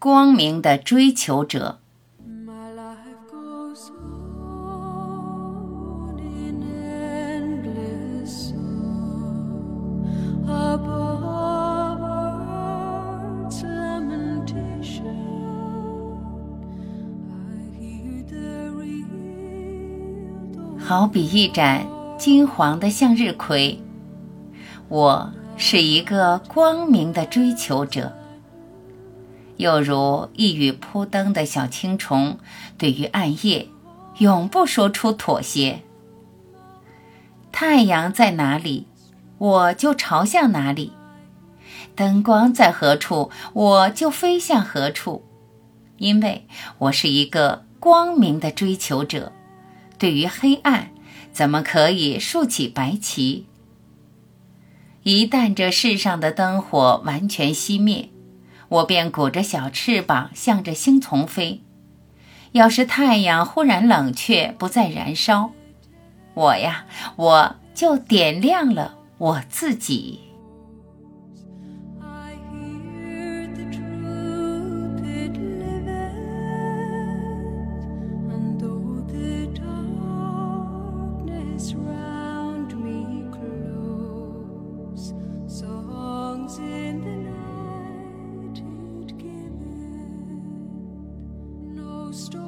光明的追求者。My life goes on in this 好比一盏金黄的向日葵，我是一个光明的追求者，又如一羽扑灯的小青虫，对于暗夜，永不说出妥协。太阳在哪里，我就朝向哪里；灯光在何处，我就飞向何处，因为我是一个光明的追求者。对于黑暗，怎么可以竖起白旗？一旦这世上的灯火完全熄灭，我便鼓着小翅膀向着星丛飞。要是太阳忽然冷却，不再燃烧，我呀，我就点亮了我自己。I story.